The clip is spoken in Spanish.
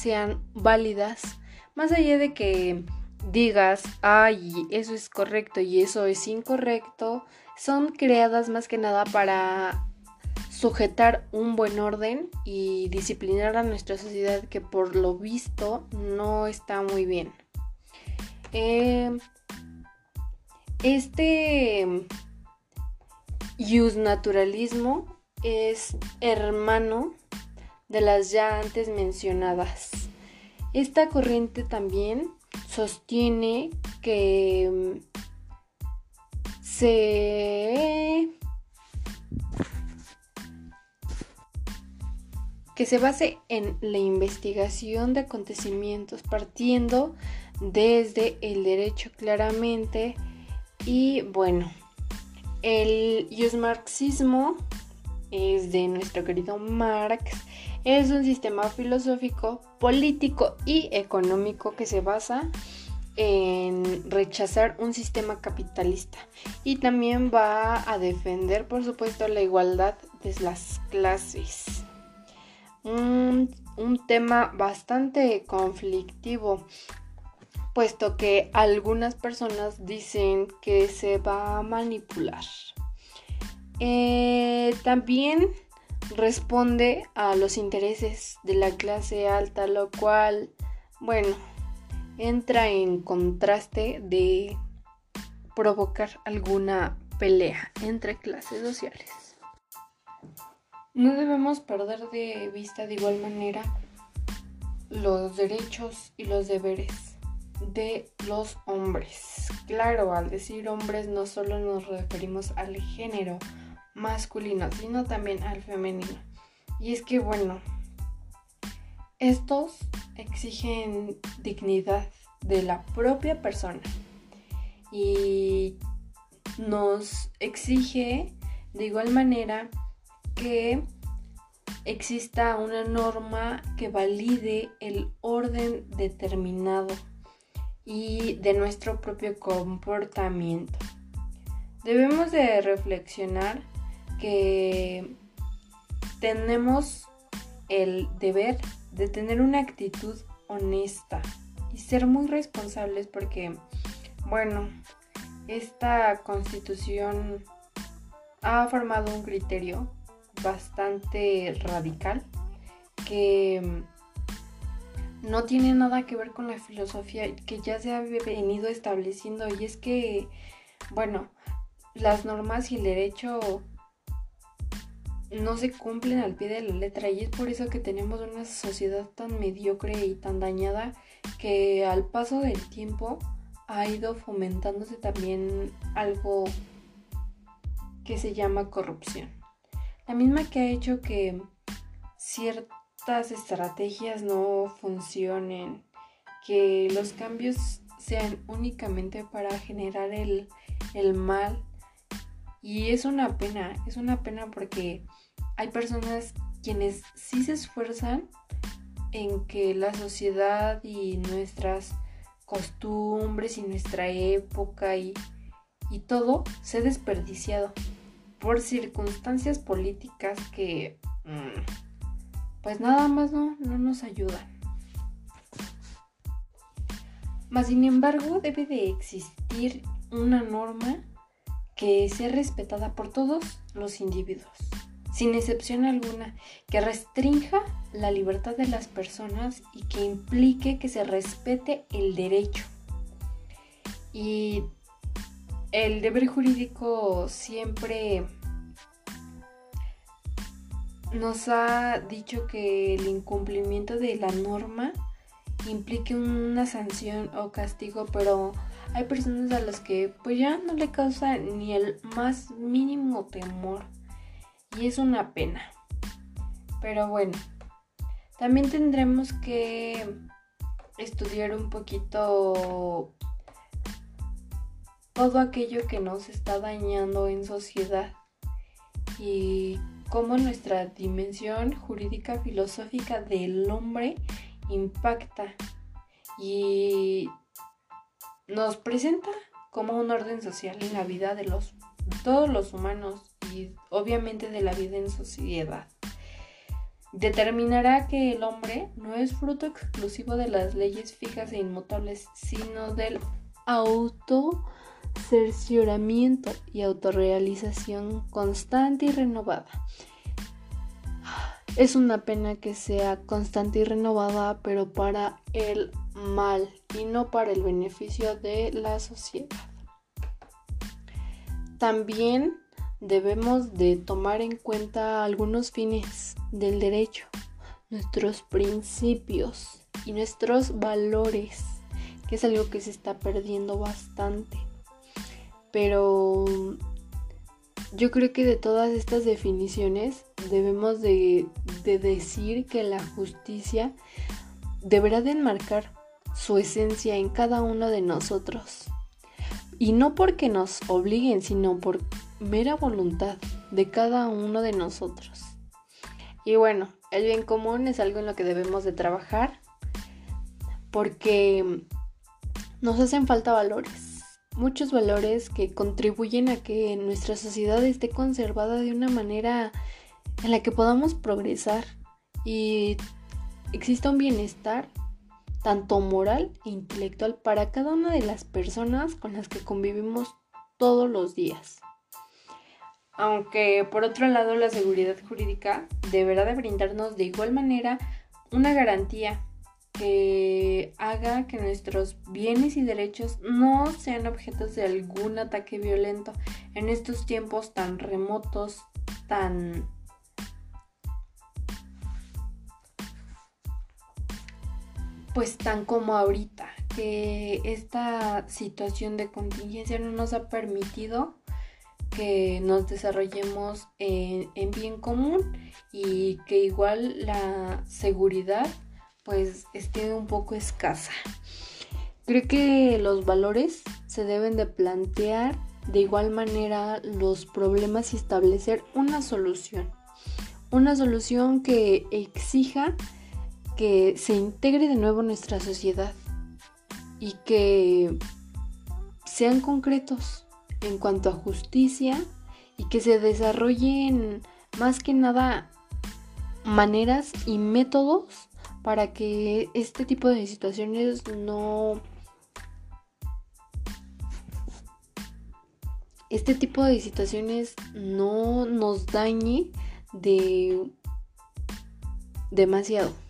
sean válidas, más allá de que digas, ay, eso es correcto y eso es incorrecto, son creadas más que nada para sujetar un buen orden y disciplinar a nuestra sociedad que por lo visto no está muy bien. Eh, este naturalismo es hermano de las ya antes mencionadas. Esta corriente también sostiene que mm, se que se base en la investigación de acontecimientos partiendo desde el derecho claramente y bueno, el marxismo es de nuestro querido Marx. Es un sistema filosófico, político y económico que se basa en rechazar un sistema capitalista y también va a defender, por supuesto, la igualdad de las clases. Un, un tema bastante conflictivo puesto que algunas personas dicen que se va a manipular. Eh, también responde a los intereses de la clase alta, lo cual, bueno, entra en contraste de provocar alguna pelea entre clases sociales. No debemos perder de vista de igual manera los derechos y los deberes de los hombres. Claro, al decir hombres no solo nos referimos al género masculino, sino también al femenino. Y es que, bueno, estos exigen dignidad de la propia persona y nos exige de igual manera que exista una norma que valide el orden determinado y de nuestro propio comportamiento. Debemos de reflexionar que tenemos el deber de tener una actitud honesta y ser muy responsables porque, bueno, esta constitución ha formado un criterio bastante radical que no tiene nada que ver con la filosofía que ya se ha venido estableciendo y es que, bueno, las normas y el derecho no se cumplen al pie de la letra y es por eso que tenemos una sociedad tan mediocre y tan dañada que al paso del tiempo ha ido fomentándose también algo que se llama corrupción. La misma que ha hecho que cierto estas estrategias no funcionen, que los cambios sean únicamente para generar el, el mal. Y es una pena, es una pena porque hay personas quienes sí se esfuerzan en que la sociedad y nuestras costumbres y nuestra época y, y todo se desperdiciado por circunstancias políticas que... Mm, pues nada más no, no nos ayuda. Mas sin embargo debe de existir una norma que sea respetada por todos los individuos, sin excepción alguna, que restrinja la libertad de las personas y que implique que se respete el derecho. Y el deber jurídico siempre nos ha dicho que el incumplimiento de la norma implique una sanción o castigo, pero hay personas a las que pues ya no le causa ni el más mínimo temor y es una pena. Pero bueno, también tendremos que estudiar un poquito todo aquello que nos está dañando en sociedad y cómo nuestra dimensión jurídica filosófica del hombre impacta y nos presenta como un orden social en la vida de los todos los humanos y obviamente de la vida en sociedad. determinará que el hombre no es fruto exclusivo de las leyes fijas e inmutables, sino del auto cercioramiento y autorrealización constante y renovada. Es una pena que sea constante y renovada, pero para el mal y no para el beneficio de la sociedad. También debemos de tomar en cuenta algunos fines del derecho, nuestros principios y nuestros valores, que es algo que se está perdiendo bastante. Pero yo creo que de todas estas definiciones debemos de, decir que la justicia deberá de enmarcar su esencia en cada uno de nosotros. Y no porque nos obliguen, sino por mera voluntad de cada uno de nosotros. Y bueno, el bien común es algo en lo que debemos de trabajar porque nos hacen falta valores, muchos valores que contribuyen a que nuestra sociedad esté conservada de una manera en la que podamos progresar y exista un bienestar tanto moral e intelectual para cada una de las personas con las que convivimos todos los días. Aunque por otro lado la seguridad jurídica deberá de brindarnos de igual manera una garantía que haga que nuestros bienes y derechos no sean objetos de algún ataque violento en estos tiempos tan remotos, tan pues tan como ahorita, que esta situación de contingencia no nos ha permitido que nos desarrollemos en, bien común y que igual la seguridad pues esté un poco escasa. Creo que los valores se deben de plantear de igual manera los problemas y establecer una solución. Una solución que exija que se integre de nuevo nuestra sociedad y que sean concretos en cuanto a justicia y que se desarrollen más que nada maneras y métodos para que este tipo de situaciones no este tipo de situaciones no nos dañe de demasiado.